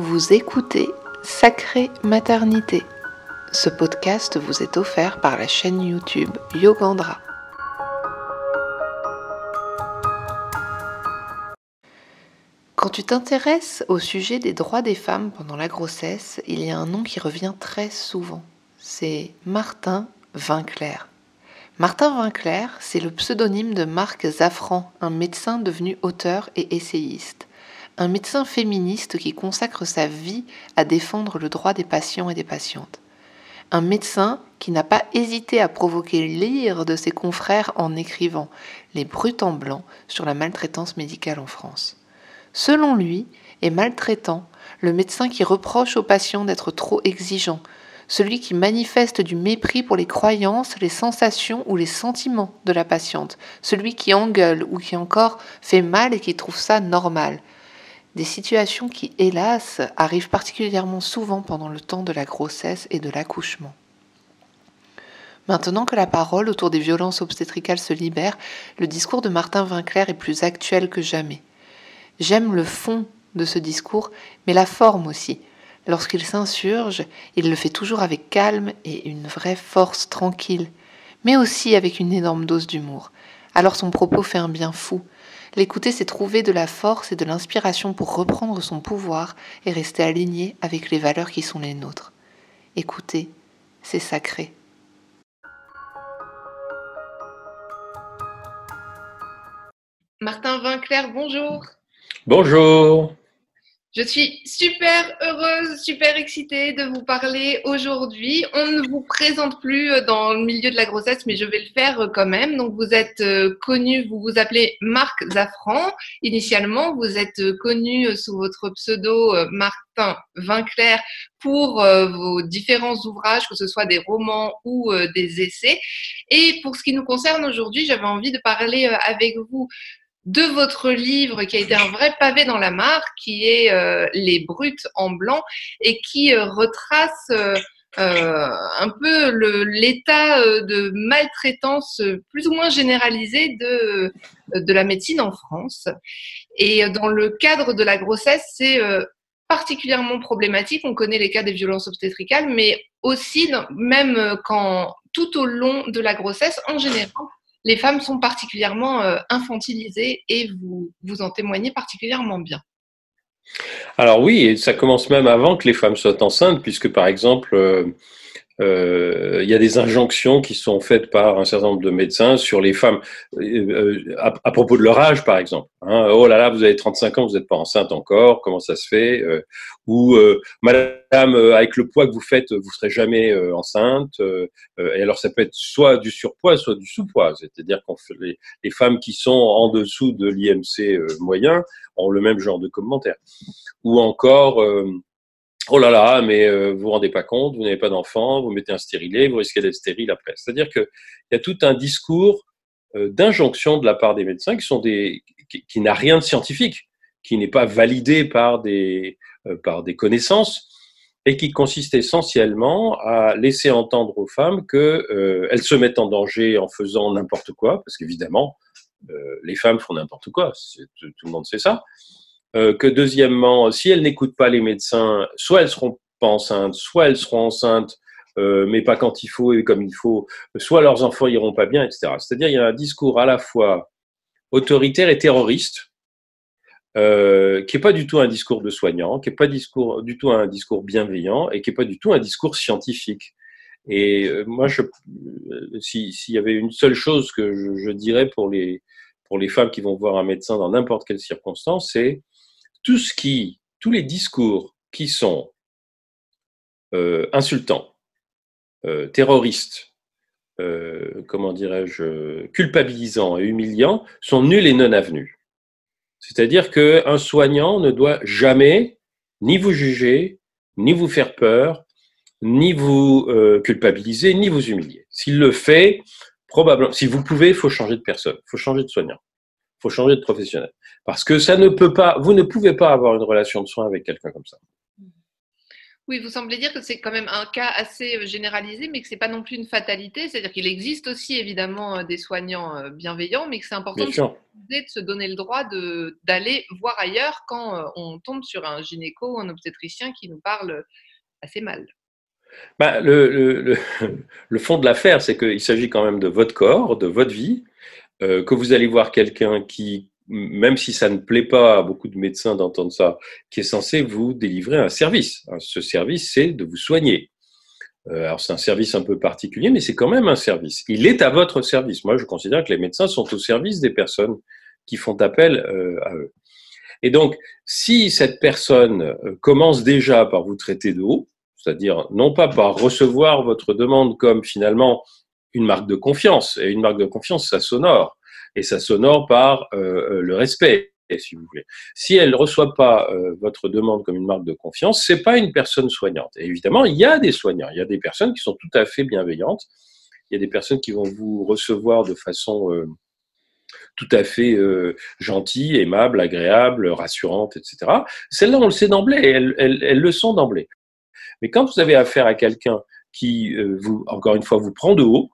Vous écoutez Sacrée Maternité. Ce podcast vous est offert par la chaîne YouTube Yogandra. Quand tu t'intéresses au sujet des droits des femmes pendant la grossesse, il y a un nom qui revient très souvent. C'est Martin Vinclair. Martin Vinclair, c'est le pseudonyme de Marc Zafran, un médecin devenu auteur et essayiste un médecin féministe qui consacre sa vie à défendre le droit des patients et des patientes. Un médecin qui n'a pas hésité à provoquer l'ire de ses confrères en écrivant Les brutes en blanc sur la maltraitance médicale en France. Selon lui, est maltraitant le médecin qui reproche aux patients d'être trop exigeants, celui qui manifeste du mépris pour les croyances, les sensations ou les sentiments de la patiente, celui qui engueule ou qui encore fait mal et qui trouve ça normal, des situations qui, hélas, arrivent particulièrement souvent pendant le temps de la grossesse et de l'accouchement. Maintenant que la parole autour des violences obstétricales se libère, le discours de Martin Vinclair est plus actuel que jamais. J'aime le fond de ce discours, mais la forme aussi. Lorsqu'il s'insurge, il le fait toujours avec calme et une vraie force tranquille, mais aussi avec une énorme dose d'humour. Alors son propos fait un bien fou, L'écouter, c'est trouver de la force et de l'inspiration pour reprendre son pouvoir et rester aligné avec les valeurs qui sont les nôtres. Écouter, c'est sacré. Martin Vinclair, bonjour. Bonjour. Je suis super heureuse, super excitée de vous parler aujourd'hui. On ne vous présente plus euh, dans le milieu de la grossesse, mais je vais le faire euh, quand même. Donc, vous êtes euh, connu, vous vous appelez Marc Zafran. Initialement, vous êtes connu sous votre pseudo Martin Vinclair pour vos différents ouvrages, que ce soit des romans ou des essais. Et pour ce qui nous concerne aujourd'hui, j'avais envie de parler avec vous de votre livre qui a été un vrai pavé dans la mare, qui est euh, Les Brutes en blanc et qui euh, retrace euh, un peu l'état de maltraitance plus ou moins généralisé de, de la médecine en France. Et dans le cadre de la grossesse, c'est particulièrement problématique. On connaît les cas des violences obstétricales, mais aussi, même quand tout au long de la grossesse, en général, les femmes sont particulièrement euh, infantilisées et vous, vous en témoignez particulièrement bien. Alors oui, et ça commence même avant que les femmes soient enceintes, puisque par exemple, euh, euh, il y a des injonctions qui sont faites par un certain nombre de médecins sur les femmes euh, euh, à, propos de leur âge, par exemple. Hein. oh là là, vous avez 35 ans, vous n'êtes pas enceinte encore, comment ça se fait Ou Madame, avec le poids que vous faites, vous serez jamais enceinte. et alors, ça peut être soit du surpoids, soit du sous-poids. C'est-à-dire qu'on les, les, femmes qui sont en dessous de l'IMC moyen ont le même genre de commentaires. Ou encore Oh là là, mais euh, vous vous rendez pas compte, vous n'avez pas d'enfant, vous mettez un stérilet, vous risquez d'être stérile après. C'est-à-dire qu'il y a tout un discours euh, d'injonction de la part des médecins qui sont des qui, n'a rien de scientifique, qui n'est pas validé par des euh, par des connaissances et qui consiste essentiellement à laisser entendre aux femmes que elles se mettent en danger en faisant n'importe quoi, parce qu'évidemment les femmes font n'importe quoi, tout le monde sait ça. Euh, que deuxièmement, si elles n'écoutent pas les médecins, soit elles seront pas enceintes, soit elles seront enceintes, euh, mais pas quand il faut et comme il faut, soit leurs enfants iront pas bien, etc. C'est-à-dire il y a un discours à la fois autoritaire et terroriste, euh, qui est pas du tout un discours de soignant, qui est pas du tout un discours bienveillant et qui est pas du tout un discours scientifique. Et moi, s'il y avait une seule chose que je, je dirais pour les, pour les femmes qui vont voir un médecin dans n'importe quelle circonstance, c'est tout ce qui, tous les discours qui sont euh, insultants, euh, terroristes, euh, comment dirais-je, culpabilisants et humiliants, sont nuls et non avenus. C'est-à-dire qu'un soignant ne doit jamais ni vous juger, ni vous faire peur, ni vous culpabiliser, ni vous humilier. S'il le fait, probablement, si vous pouvez, il faut changer de personne, il faut changer de soignant faut changer de professionnel. Parce que ça ne peut pas, vous ne pouvez pas avoir une relation de soins avec quelqu'un comme ça. Oui, vous semblez dire que c'est quand même un cas assez euh, généralisé, mais que ce n'est pas non plus une fatalité. C'est-à-dire qu'il existe aussi évidemment euh, des soignants euh, bienveillants, mais que c'est important de, se donner le droit d'aller voir ailleurs quand on tombe sur un gynéco ou un obstétricien qui nous parle assez mal. Bah, le, le, fond de l'affaire, c'est qu'il s'agit quand même de votre corps, de votre vie, que vous allez voir quelqu'un qui même si ça ne plaît pas à beaucoup de médecins d'entendre ça, qui est censé vous délivrer un service. Ce service, c'est de vous soigner. Euh, alors c'est un service un peu particulier, mais c'est quand même un service. Il est à votre service. Moi, je considère que les médecins sont au service des personnes qui font appel euh, à eux. Et donc, si cette personne euh, commence déjà par vous traiter de haut, c'est-à-dire non pas par recevoir votre demande comme finalement une marque de confiance, et une marque de confiance, ça sonore, et ça s'honore par euh, euh, le respect si vous voulez. Si elle ne reçoit pas euh, votre demande comme une marque de confiance, c'est pas une personne soignante. Et évidemment, il y a des soignants, il y a des personnes qui sont tout à fait bienveillantes, il y a des personnes qui vont vous recevoir de façon tout à fait gentille, aimable, agréable, rassurante, etc. Celles-là, on le sait d'emblée, elles, elles, le sont d'emblée. Mais quand vous avez affaire à quelqu'un qui, vous, encore une fois, vous prend de haut,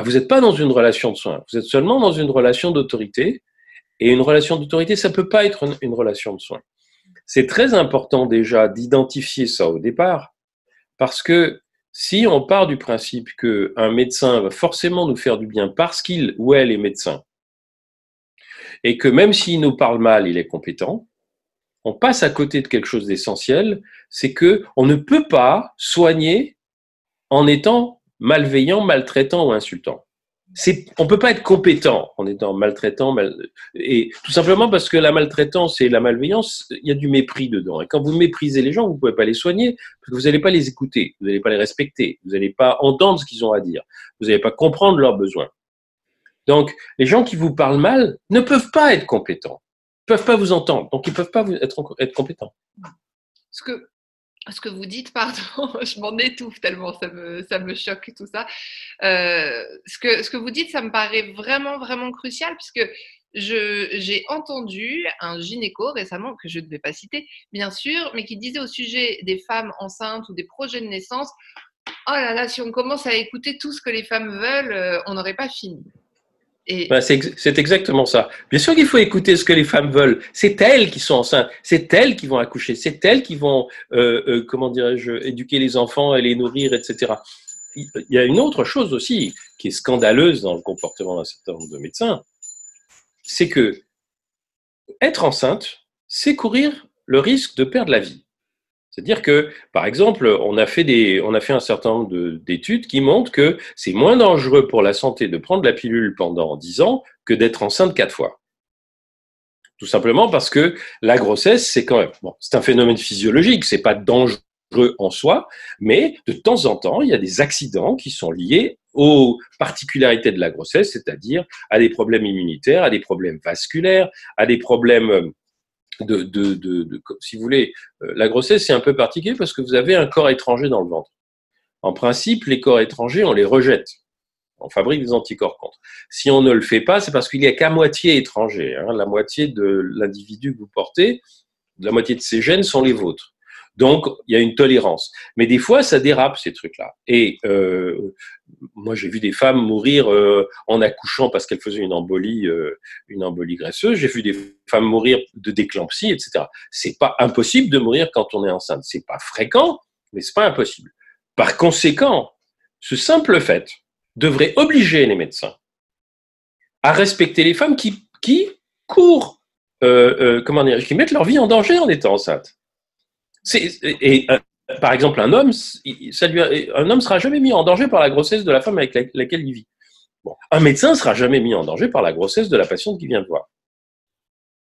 bah, vous n'êtes pas dans une relation de soins, vous êtes seulement dans une relation d'autorité. Et une relation d'autorité, ça ne peut pas être une, relation de soins. C'est très important déjà d'identifier ça au départ, parce que si on part du principe qu'un médecin va forcément nous faire du bien parce qu'il ou elle est médecin, et que même s'il nous parle mal, il est compétent, on passe à côté de quelque chose d'essentiel, c'est que on ne peut pas soigner en étant malveillant, maltraitant ou insultant. On peut pas être compétent en étant maltraitant, et tout simplement parce que la maltraitance et la malveillance, il y a du mépris dedans. Et quand vous méprisez les gens, vous pouvez pas les soigner parce que vous n'allez pas les écouter, vous n'allez pas les respecter, vous n'allez pas entendre ce qu'ils ont à dire, vous n'allez pas comprendre leurs besoins. Donc, les gens qui vous parlent mal ne peuvent pas être compétents, ne peuvent pas vous entendre, donc ils peuvent pas être, compétents. Ce que vous dites, pardon, je m'en étouffe tellement ça me, choque tout ça. Euh, ce, que, ce que vous dites, ça me paraît vraiment, vraiment crucial puisque j'ai entendu un gynéco récemment, que je ne vais pas citer, bien sûr, mais qui disait au sujet des femmes enceintes ou des projets de naissance, oh là là, si on commence à écouter tout ce que les femmes veulent, euh, on n'aurait pas fini. Ben, c'est exactement ça. Bien sûr qu'il faut écouter ce que les femmes veulent. C'est elles qui sont enceintes, c'est elles qui vont accoucher, c'est elles qui vont, euh, euh, comment dirais-je, éduquer les enfants et les nourrir, etc. Il y a une autre chose aussi qui est scandaleuse dans le comportement d'un certain nombre de médecins, c'est que être enceinte, c'est courir le risque de perdre la vie. C'est-à-dire que, par exemple, on a fait, des, on a fait un certain nombre d'études qui montrent que c'est moins dangereux pour la santé de prendre la pilule pendant 10 ans que d'être enceinte quatre fois. Tout simplement parce que la grossesse, c'est quand même, bon, c'est un phénomène physiologique, c'est pas dangereux en soi, mais de temps en temps, il y a des accidents qui sont liés aux particularités de la grossesse, c'est-à-dire à des problèmes immunitaires, à des problèmes vasculaires, à des problèmes si vous voulez, euh, la grossesse c'est un peu particulier parce que vous avez un corps étranger dans le ventre. En principe, les corps étrangers, on les rejette. On fabrique des anticorps contre. Si on ne le fait pas, c'est parce qu'il n'y a qu'à moitié étranger. Hein. La moitié de l'individu que vous portez, la moitié de ses gènes sont les vôtres. Donc, il y a une tolérance. Mais des fois, ça dérape, ces trucs-là. Et euh, moi, j'ai vu des femmes mourir euh, en accouchant parce qu'elles faisaient une embolie, euh, une embolie graisseuse. J'ai vu des femmes mourir de déclampsie, etc. C'est pas impossible de mourir quand on est enceinte. C'est pas fréquent, mais c'est pas impossible. Par conséquent, ce simple fait devrait obliger les médecins à respecter les femmes qui, courent, comment dire, qui mettent leur vie en danger en étant enceintes et euh, par exemple, un homme, ça un homme sera jamais mis en danger par la grossesse de la femme avec laquelle il vit. Bon. Un médecin sera jamais mis en danger par la grossesse de la patiente qui vient de voir.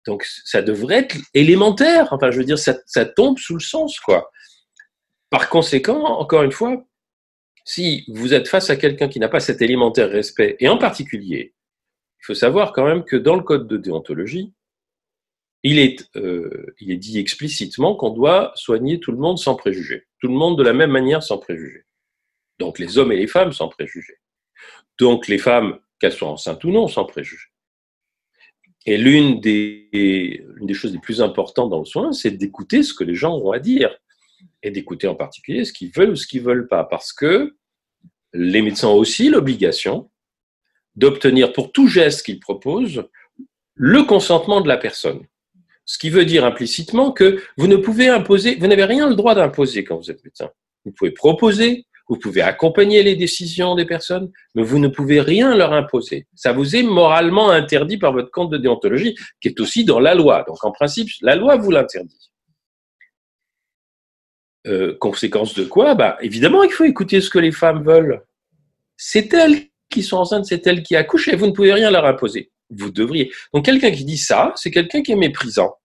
Donc, ça devrait être élémentaire. Enfin, je veux dire, ça, ça tombe sous le sens, quoi. Par conséquent, encore une fois, si vous êtes face à quelqu'un qui n'a pas cet élémentaire respect, et en particulier, il faut savoir quand même que dans le code de déontologie, il est, euh, il est dit explicitement qu'on doit soigner tout le monde sans préjugés. Tout le monde de la même manière sans préjugés. Donc les hommes et les femmes sans préjugés. Donc les femmes, qu'elles soient enceintes ou non, sans préjugés. Et l'une des, des choses les plus importantes dans le soin, c'est d'écouter ce que les gens ont à dire. et d'écouter en particulier ce qu'ils veulent ou ce qu'ils veulent pas, parce que les médecins ont aussi l'obligation d'obtenir pour tout geste qu'ils proposent le consentement de la personne. Ce qui veut dire implicitement que vous ne pouvez imposer, vous n'avez rien le droit d'imposer quand vous êtes médecin. Vous pouvez proposer, vous pouvez accompagner les décisions des personnes, mais vous ne pouvez rien leur imposer. Ça vous est moralement interdit par votre compte de déontologie, qui est aussi dans la loi. Donc en principe, la loi vous l'interdit. Euh, conséquence de quoi? Bah, Évidemment, il faut écouter ce que les femmes veulent. C'est elles qui sont enceintes, c'est elles qui accouchent et vous ne pouvez rien leur imposer. Vous devriez. Donc quelqu'un qui dit ça, c'est quelqu'un qui est méprisant.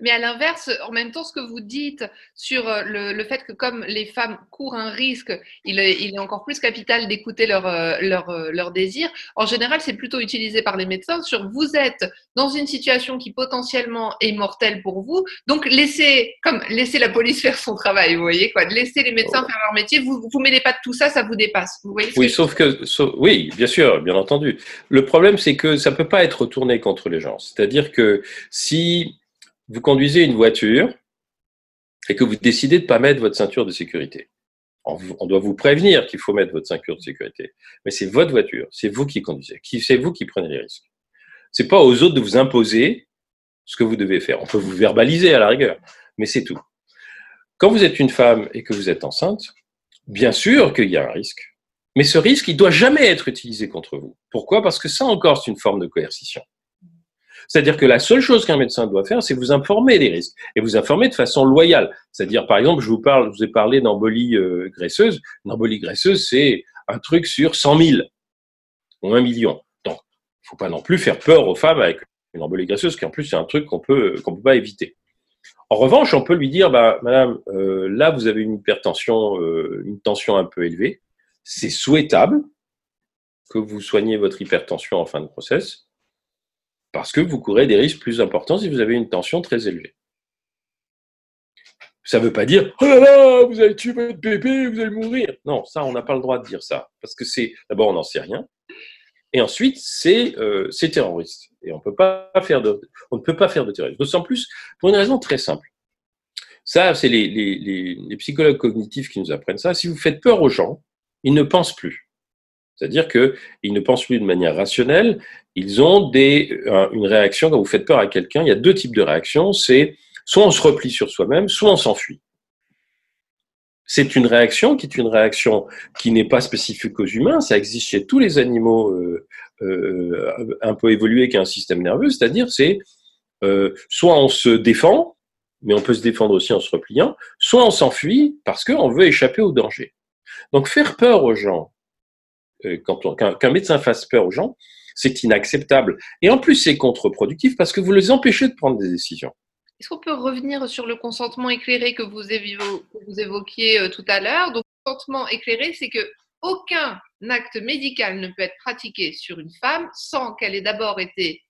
Mais à l'inverse, en même temps, ce que vous dites sur euh, le, fait que comme les femmes courent un risque, il est, il est encore plus capital d'écouter leur, euh, leur, euh, leur désir. En général, c'est plutôt utilisé par les médecins sur vous êtes dans une situation qui potentiellement est mortelle pour vous, donc laissez, comme laissez la police faire son travail, vous voyez quoi, laissez les médecins faire leur métier. Vous vous mêlez pas de tout ça, ça vous dépasse. Vous voyez oui, sauf que, oui, bien sûr, bien entendu. Le problème, c'est que ça peut pas être retourné contre les gens. C'est-à-dire que si vous conduisez une voiture et que vous décidez de ne pas mettre votre ceinture de sécurité. On doit vous prévenir qu'il faut mettre votre ceinture de sécurité. Mais c'est votre voiture, c'est vous qui conduisez, c'est vous qui prenez les risques. C'est pas aux autres de vous imposer ce que vous devez faire. On peut vous verbaliser à la rigueur, mais c'est tout. Quand vous êtes une femme et que vous êtes enceinte, bien sûr qu'il y a un risque. Mais ce risque, il doit jamais être utilisé contre vous. Pourquoi? Parce que ça encore, c'est une forme de coercition. C'est-à-dire que la seule chose qu'un médecin doit faire, c'est vous informer des risques et vous informer de façon loyale. C'est-à-dire, par exemple, je vous parle, je vous ai parlé d'embolie euh, graisseuse. Une embolie graisseuse, c'est un truc sur 100 000 ou un million. Donc, il faut pas non plus faire peur aux femmes avec une embolie graisseuse, qui en plus c'est un truc qu'on peut qu'on peut pas éviter. En revanche, on peut lui dire, bah, Madame, euh, là vous avez une hypertension, euh, une tension un peu élevée. C'est souhaitable que vous soigniez votre hypertension en fin de process parce que vous courez des risques plus importants si vous avez une tension très élevée. Ça ne veut pas dire oh là là, vous allez tuer votre bébé, vous allez mourir. Non, ça, on n'a pas le droit de dire ça. Parce que c'est, d'abord, on n'en sait rien. Et ensuite, c'est euh, terroriste. Et on, peut pas faire on ne peut pas faire de terrorisme. D'autant plus pour une raison très simple. Ça, c'est les, les, les psychologues cognitifs qui nous apprennent ça. Si vous faites peur aux gens, ils ne pensent plus. C'est-à-dire qu'ils ne pensent plus de manière rationnelle, ils ont des, une réaction, quand vous faites peur à quelqu'un, il y a deux types de réactions, c'est soit on se replie sur soi-même, soit on s'enfuit. C'est une réaction qui est une réaction qui n'est pas spécifique aux humains, ça existe chez tous les animaux euh, euh, un peu évolués qui ont un système nerveux, c'est-à-dire c'est euh, soit on se défend, mais on peut se défendre aussi en se repliant, soit on s'enfuit parce qu'on veut échapper au danger. Donc faire peur aux gens, euh, qu'un médecin fasse peur aux gens, c'est inacceptable. Et en plus, c'est contre-productif parce que vous les empêchez de prendre des décisions. Est-ce qu'on peut revenir sur le consentement éclairé que vous, évoquiez euh, tout à l'heure? Donc, le consentement éclairé, c'est que aucun acte médical ne peut être pratiqué sur une femme sans qu'elle ait d'abord été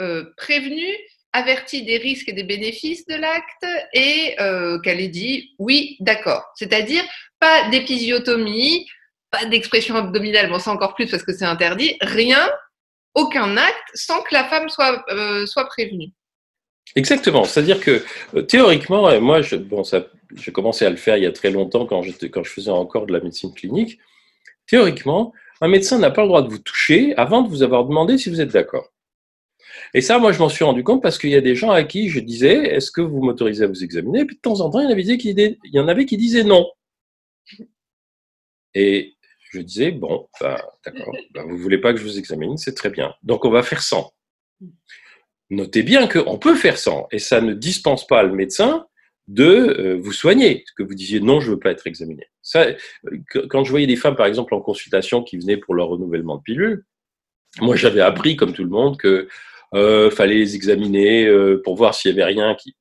euh, prévenue, avertie des risques et des bénéfices de l'acte et qu'elle ait dit oui, d'accord. C'est-à-dire pas d'épisiotomie, pas d'expression abdominale, bon, ça encore plus parce que c'est interdit, rien, aucun acte sans que la femme soit, euh, soit prévenue. Exactement. C'est-à-dire que euh, théoriquement, euh, moi, bon, j'ai commencé à le faire il y a très longtemps quand, quand je faisais encore de la médecine clinique. Théoriquement, un médecin n'a pas le droit de vous toucher avant de vous avoir demandé si vous êtes d'accord. Et ça, moi, je m'en suis rendu compte parce qu'il y a des gens à qui je disais, est-ce que vous m'autorisez à vous examiner? Et puis de temps en temps, il y en avait qui disaient non. Et je disais, bon, bah, d'accord, bah, vous voulez pas que je vous examine, c'est très bien. Donc on va faire 100. Notez bien qu'on peut faire 100 et ça ne dispense pas le médecin de euh, vous soigner, que vous disiez non, je veux pas être examiné. Quand je voyais des femmes, par exemple, en consultation qui venaient pour leur renouvellement de pilule, moi j'avais appris, comme tout le monde, que euh, fallait les examiner euh, pour voir s'il y avait rien qui.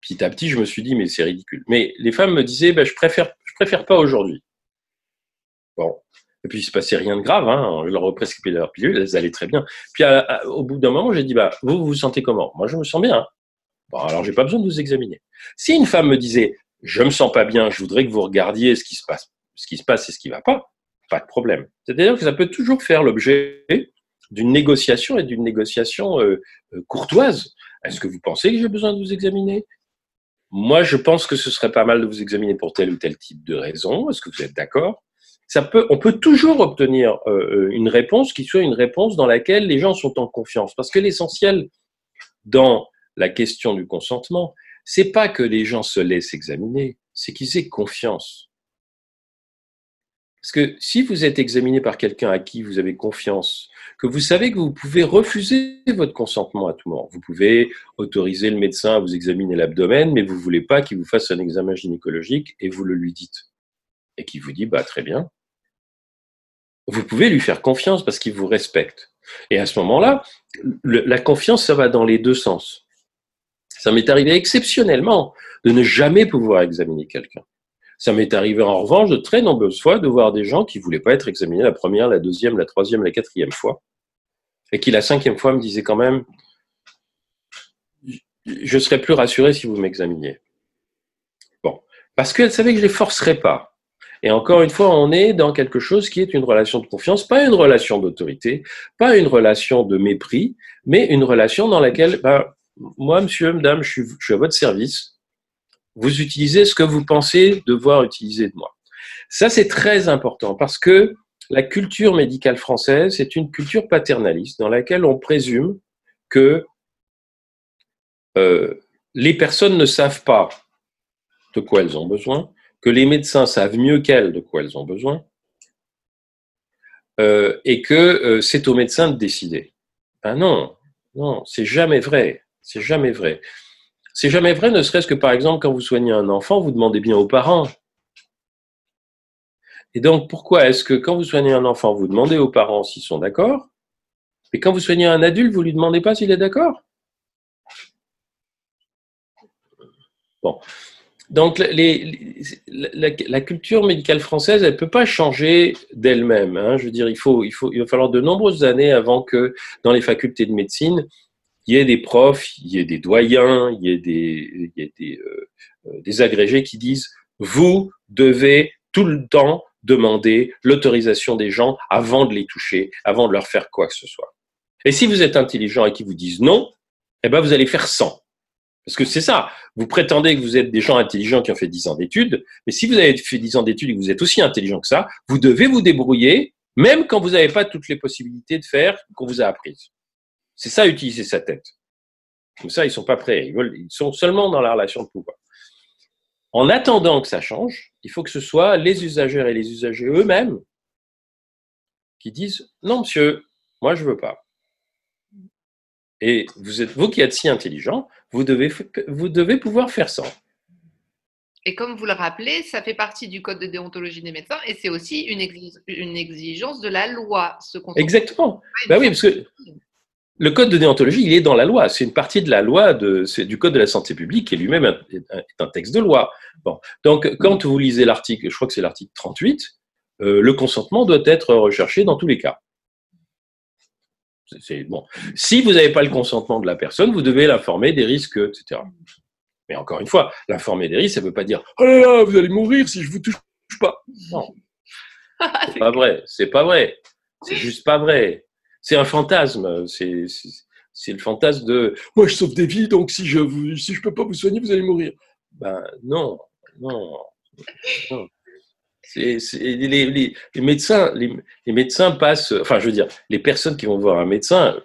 Petit à petit, je me suis dit, mais c'est ridicule. Mais les femmes me disaient, bah, je préfère, je préfère pas aujourd'hui. Bon. Et puis, il se passait rien de grave. Hein. Je leur ai prescrit leur pilule, elles allaient très bien. Puis, au bout d'un moment, j'ai dit, bah, vous, vous vous sentez comment? Moi, je me sens bien. Bon, alors, j'ai pas besoin de vous examiner. Si une femme me disait, je me sens pas bien, je voudrais que vous regardiez ce qui se passe, ce qui se passe et ce qui va pas, pas de problème. C'est-à-dire que ça peut toujours faire l'objet d'une négociation et d'une négociation euh, euh, courtoise. Est-ce que vous pensez que j'ai besoin de vous examiner? Moi, je pense que ce serait pas mal de vous examiner pour tel ou tel type de raison. Est-ce que vous êtes d'accord? On peut toujours obtenir euh, une réponse qui soit une réponse dans laquelle les gens sont en confiance. Parce que l'essentiel dans la question du consentement, c'est pas que les gens se laissent examiner, c'est qu'ils aient confiance. Parce que si vous êtes examiné par quelqu'un à qui vous avez confiance, que vous savez que vous pouvez refuser votre consentement à tout moment, vous pouvez autoriser le médecin à vous examiner l'abdomen, mais vous voulez pas qu'il vous fasse un examen gynécologique et vous le lui dites. Et qu'il vous dit, bah, très bien. Vous pouvez lui faire confiance parce qu'il vous respecte. Et à ce moment-là, la confiance, ça va dans les deux sens. Ça m'est arrivé exceptionnellement de ne jamais pouvoir examiner quelqu'un. Ça m'est arrivé en revanche de très nombreuses fois de voir des gens qui voulaient pas être examinés la première, la deuxième, la troisième, la quatrième fois, et qui la cinquième fois me disaient quand même, je serais plus rassuré si vous m'examiniez. Bon, parce qu'elle savait que je les forcerais pas. Et encore une fois, on est dans quelque chose qui est une relation de confiance, pas une relation d'autorité, pas une relation de mépris, mais une relation dans laquelle, ben, moi, monsieur, madame, je suis, à votre service vous utilisez ce que vous pensez devoir utiliser de moi. Ça, c'est très important parce que la culture médicale française est une culture paternaliste dans laquelle on présume que euh, les personnes ne savent pas de quoi elles ont besoin, que les médecins savent mieux qu'elles de quoi elles ont besoin, euh, et que euh, c'est aux médecins de décider. Ben non, non, c'est jamais vrai. C'est jamais vrai. C'est jamais vrai, ne serait-ce que par exemple, quand vous soignez un enfant, vous demandez bien aux parents. Et donc, pourquoi est-ce que quand vous soignez un enfant, vous demandez aux parents s'ils sont d'accord, et quand vous soignez un adulte, vous ne lui demandez pas s'il est d'accord? Bon. Donc, la, culture médicale française, elle ne peut pas changer d'elle-même. Hein. Je veux dire, il, faut, il, faut, il va falloir de nombreuses années avant que, dans les facultés de médecine, il y ait des profs, il y ait des doyens, il y ait des, il y ait des, euh, euh, des agrégés qui disent vous devez tout le temps demander l'autorisation des gens avant de les toucher, avant de leur faire quoi que ce soit. Et si vous êtes intelligent et qu'ils vous disent non, eh ben vous allez faire 100. Parce que c'est ça. Vous prétendez que vous êtes des gens intelligents qui ont fait 10 ans d'études, mais si vous avez fait 10 ans d'études et que vous êtes aussi intelligent que ça, vous devez vous débrouiller, même quand vous n'avez pas toutes les possibilités de faire qu'on vous a apprises. C'est ça, utiliser sa tête. Comme ça, ils sont pas prêts. Ils, sont seulement dans la relation de pouvoir. En attendant que ça change, il faut que ce soit les usagers et les usagers eux-mêmes qui disent non, monsieur, moi je veux pas. Et vous êtes vous qui êtes si intelligent, vous devez vous devez pouvoir faire ça. Et comme vous le rappelez, ça fait partie du code de déontologie des médecins et c'est aussi une, exigence de la loi. Ce Exactement. Ben oui, parce que le code de déontologie, il est dans la loi. C'est une partie de la loi de, du code de la santé publique qui lui-même est un texte de loi. Bon. Donc, quand vous lisez l'article, je crois que c'est l'article 38, euh, le consentement doit être recherché dans tous les cas. C'est bon. Si vous n'avez pas le consentement de la personne, vous devez l'informer des risques, etc. Mais encore une fois, l'informer des risques, ça ne veut pas dire oh là là, vous allez mourir si je vous touche pas. Non, c'est pas vrai. C'est pas vrai. C'est juste pas vrai c'est un fantasme. C'est le fantasme de moi je sauve des vies, donc si je ne si je peux pas vous soigner, vous allez mourir. Ben non, non. Les, médecins, les, médecins passent, enfin je veux dire, les personnes qui vont voir un médecin,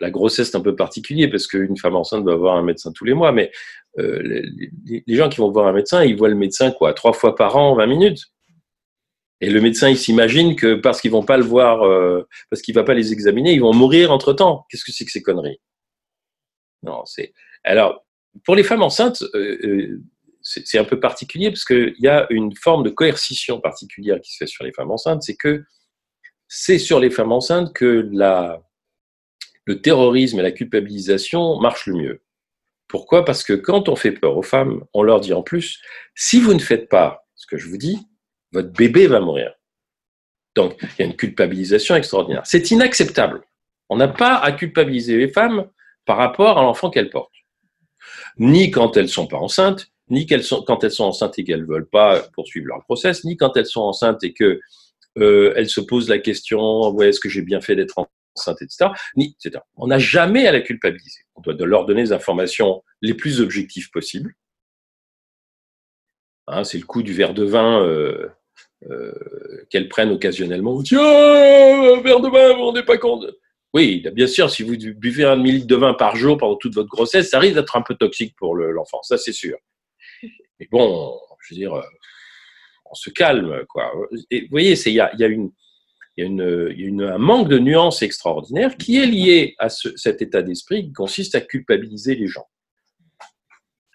la grossesse est un peu particulier parce qu'une femme enceinte doit voir un médecin tous les mois, mais euh, les, gens qui vont voir un médecin, ils voient le médecin quoi, trois fois par an, 20 minutes. Et le médecin, il s'imagine que parce qu'ils vont pas le voir, euh, parce qu'il va pas les examiner, ils vont mourir entre temps. Qu'est-ce que c'est que ces conneries? Non, c'est. Alors, pour les femmes enceintes, euh, euh c'est un peu particulier parce qu'il y a une forme de coercition particulière qui se fait sur les femmes enceintes. C'est que c'est sur les femmes enceintes que le terrorisme et la culpabilisation marchent le mieux. Pourquoi? Parce que quand on fait peur aux femmes, on leur dit en plus, si vous ne faites pas ce que je vous dis, votre bébé va mourir. Donc, il y a une culpabilisation extraordinaire. C'est inacceptable. On n'a pas à culpabiliser les femmes par rapport à l'enfant qu'elles portent. Ni quand elles sont pas enceintes, ni sont, quand elles sont enceintes et qu'elles veulent pas poursuivre leur process, ni quand elles sont enceintes et que euh, elles se posent la question est-ce que j'ai bien fait d'être enceinte, etc. Ni. On n'a jamais à la culpabiliser. On doit leur donner les informations les plus objectives possibles Hein, c'est le coup du verre de vin euh, qu'elles prennent occasionnellement. Tiens, un verre de vin, vous rendez pas compte Oui, bien sûr, si vous buvez un millilitre de vin par jour pendant toute votre grossesse, ça risque d'être un peu toxique pour l'enfant, ça c'est sûr. Mais bon, je veux dire, on se calme, quoi. Et vous voyez, il y a, y a une y a, une, un manque de nuance extraordinaire qui est lié à ce, cet état d'esprit qui consiste à culpabiliser les gens.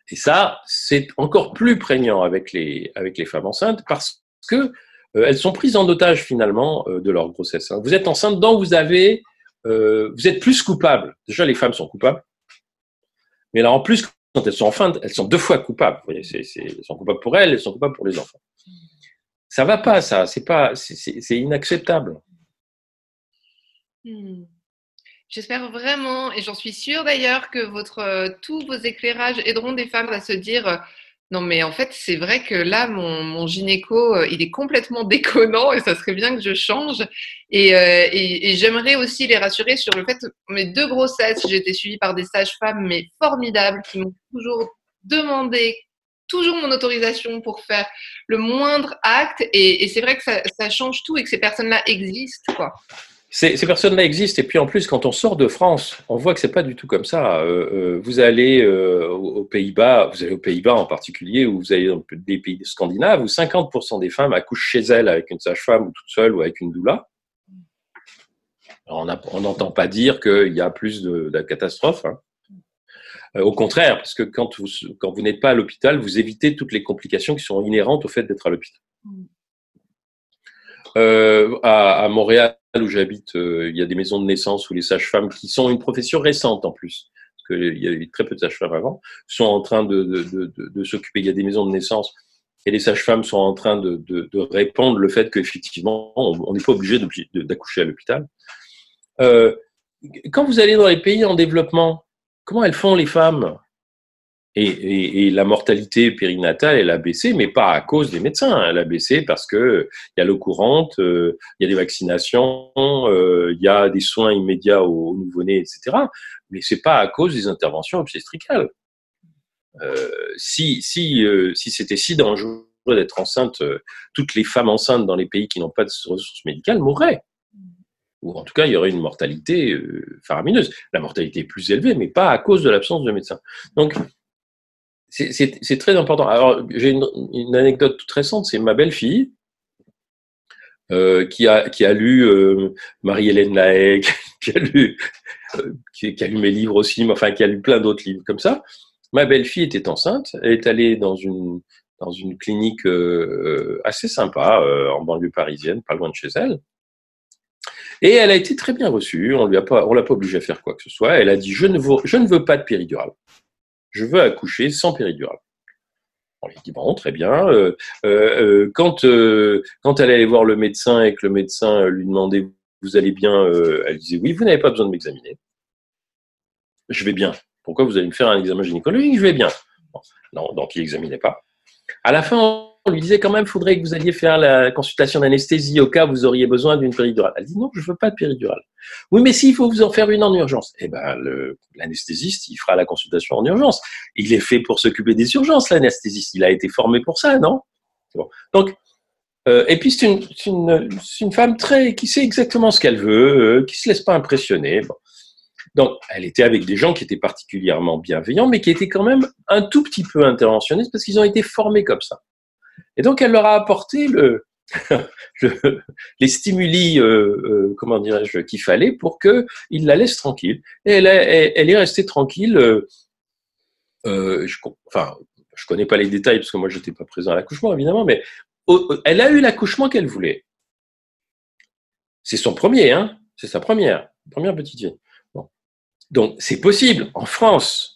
Et ça, c'est encore plus prégnant avec les, avec les femmes enceintes parce que euh, elles sont prises en otage finalement euh, de leur grossesse. Hein. Vous êtes enceinte, donc vous avez, euh, vous êtes plus coupable. Déjà, les femmes sont coupables, mais là en plus, elles sont enceintes, elles sont deux fois coupables. Voyez, elles sont coupables pour elles, elles sont coupables pour les enfants. Ça va pas, ça. C'est pas, c'est inacceptable. Hmm. J'espère vraiment, et j'en suis sûre d'ailleurs, que votre, euh, tous vos éclairages aideront des femmes à se dire euh, non, mais en fait, c'est vrai que là, mon, gynéco, euh, il est complètement déconnant et ça serait bien que je change. Et, et, j'aimerais aussi les rassurer sur le fait mes deux grossesses, j'ai été suivie par des sages-femmes, mais formidables, qui m'ont toujours demandé toujours mon autorisation pour faire le moindre acte. Et, c'est vrai que ça, change tout et que ces personnes-là existent. Quoi. Ces, personnes-là existent. Et puis en plus, quand on sort de France, on voit que c'est pas du tout comme ça. Euh, euh, vous allez euh, aux Pays-Bas, vous allez aux Pays-Bas en particulier, ou vous allez dans des pays scandinaves, où 50% des femmes accouchent chez elles avec une sage-femme ou toute seule ou avec une doula. on n'entend pas dire qu'il y a plus de, de catastrophes. Hein. Au contraire, parce que quand vous, quand vous n'êtes pas à l'hôpital, vous évitez toutes les complications qui sont inhérentes au fait d'être à l'hôpital. Euh, à, Montréal, où j'habite, euh, il y a des maisons de naissance où les sages-femmes, qui sont une profession récente en plus, parce qu'il y avait très peu de sages-femmes avant, sont en train de, s'occuper. Il y a des maisons de naissance et les sages-femmes sont en train de, répandre le fait qu'effectivement, on n'est pas obligé d'accoucher à l'hôpital. Euh, quand vous allez dans les pays en développement, comment elles font les femmes? Et, la mortalité périnatale, elle a baissé, mais pas à cause des médecins. Elle a baissé parce que il y a l'eau courante, euh, il y a des vaccinations, euh, il y a des soins immédiats aux, nouveau-nés, etc. Mais c'est pas à cause des interventions obstétricales. Euh, si si si c'était si dangereux d'être enceinte, toutes les femmes enceintes dans les pays qui n'ont pas de ressources médicales mourraient ou en tout cas, il y aurait une mortalité faramineuse. La mortalité est plus élevée, mais pas à cause de l'absence de médecins. Donc, c'est très important. Alors, j'ai une, anecdote toute récente, c'est ma belle-fille, euh, qui, a, lu euh, Marie-Hélène Lahaye, qui a, lu, qui, a lu mes livres aussi, mais enfin, qui a lu plein d'autres livres comme ça. Ma belle-fille était enceinte, elle est allée dans une, clinique assez sympa, en banlieue parisienne, pas loin de chez elle. Et elle a été très bien reçue. On ne l'a pas, l'a pas obligée à faire quoi que ce soit. Elle a dit je ne veux, je ne veux pas de péridurale. Je veux accoucher sans péridurale. On lui dit bon, très bien. Euh, euh, euh, quand quand elle allait voir le médecin et que le médecin lui demandait vous allez bien, elle disait oui, vous n'avez pas besoin de m'examiner. Je vais bien. Pourquoi vous allez me faire un examen gynécologique? Je vais bien. Non, donc il n'examinait pas. À la fin, on lui disait quand même, faudrait que vous alliez faire la consultation d'anesthésie au cas où vous auriez besoin d'une péridurale. Elle dit non, je veux pas de péridurale. Oui, mais s'il faut vous en faire une en urgence. Eh ben, l'anesthésiste, il fera la consultation en urgence. Il est fait pour s'occuper des urgences, l'anesthésiste. Il a été formé pour ça, non? Donc, euh, et puis c'est une, femme très qui sait exactement ce qu'elle veut, euh, qui se laisse pas impressionner. Donc, elle était avec des gens qui étaient particulièrement bienveillants, mais qui étaient quand même un tout petit peu interventionnistes parce qu'ils ont été formés comme ça. Et donc, elle leur a apporté le, les stimuli, euh, euh, comment dirais-je, qu'il fallait pour qu'ils la laissent tranquille. Et elle, est restée tranquille. Euh, euh, je, enfin, je connais pas les détails parce que moi, j'étais pas présent à l'accouchement, évidemment, mais elle a eu l'accouchement qu'elle voulait. C'est son premier, hein. C'est sa première, première petite fille. Donc, c'est possible. En France,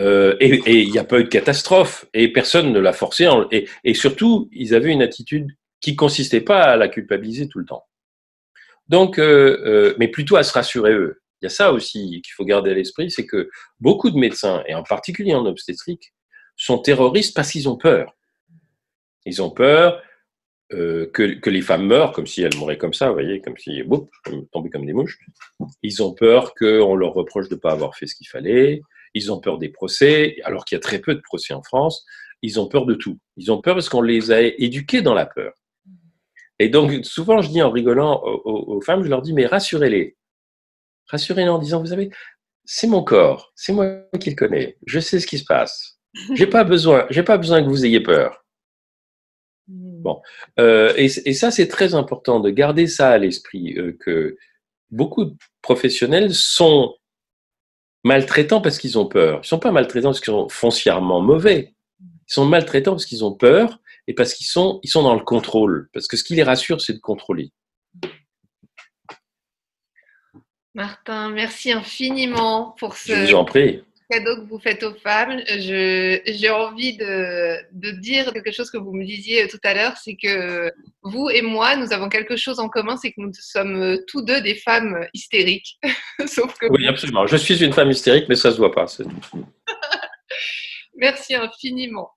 euh, et il n'y a pas eu de catastrophe et personne ne l'a forcé. et, surtout, ils avaient une attitude qui consistait pas à la culpabiliser tout le temps. Donc, euh, euh, mais plutôt à se rassurer eux. Il y a ça aussi qu'il faut garder à l'esprit, c'est que beaucoup de médecins, et en particulier en obstétrique, sont terroristes parce qu'ils ont peur. Ils ont peur que, les femmes meurent, comme si elles mouraient comme ça, vous voyez, comme si, boum, tombaient comme des mouches. Ils ont peur qu'on leur reproche de ne pas avoir fait ce qu'il fallait ils ont peur des procès, alors qu'il y a très peu de procès en France. ils ont peur de tout. Ils ont peur parce qu'on les a éduqués dans la peur. Et donc, souvent, je dis en rigolant aux, femmes, je leur dis, mais rassurez-les. Rassurez-les en disant, vous savez, c'est mon corps, c'est moi qui le connais, je sais ce qui se passe. J'ai pas besoin, j'ai pas besoin que vous ayez peur. Hmm. Bon, euh, et, ça c'est très important de garder ça à l'esprit euh, que beaucoup de professionnels sont maltraitants parce qu'ils ont peur. Ils sont pas maltraitants parce qu'ils sont foncièrement mauvais. Ils sont maltraitants parce qu'ils ont peur et parce qu'ils sont, ils sont dans le contrôle. Parce que ce qui les rassure, c'est de contrôler. Martin, merci infiniment pour ce cadeau que vous faites aux femmes. J'ai envie de, de, dire quelque chose que vous me disiez tout à l'heure, c'est que vous et moi, nous avons quelque chose en commun, c'est que nous sommes tous deux des femmes hystériques. Sauf que oui, absolument. Je suis une femme hystérique, mais ça se voit pas. merci infiniment.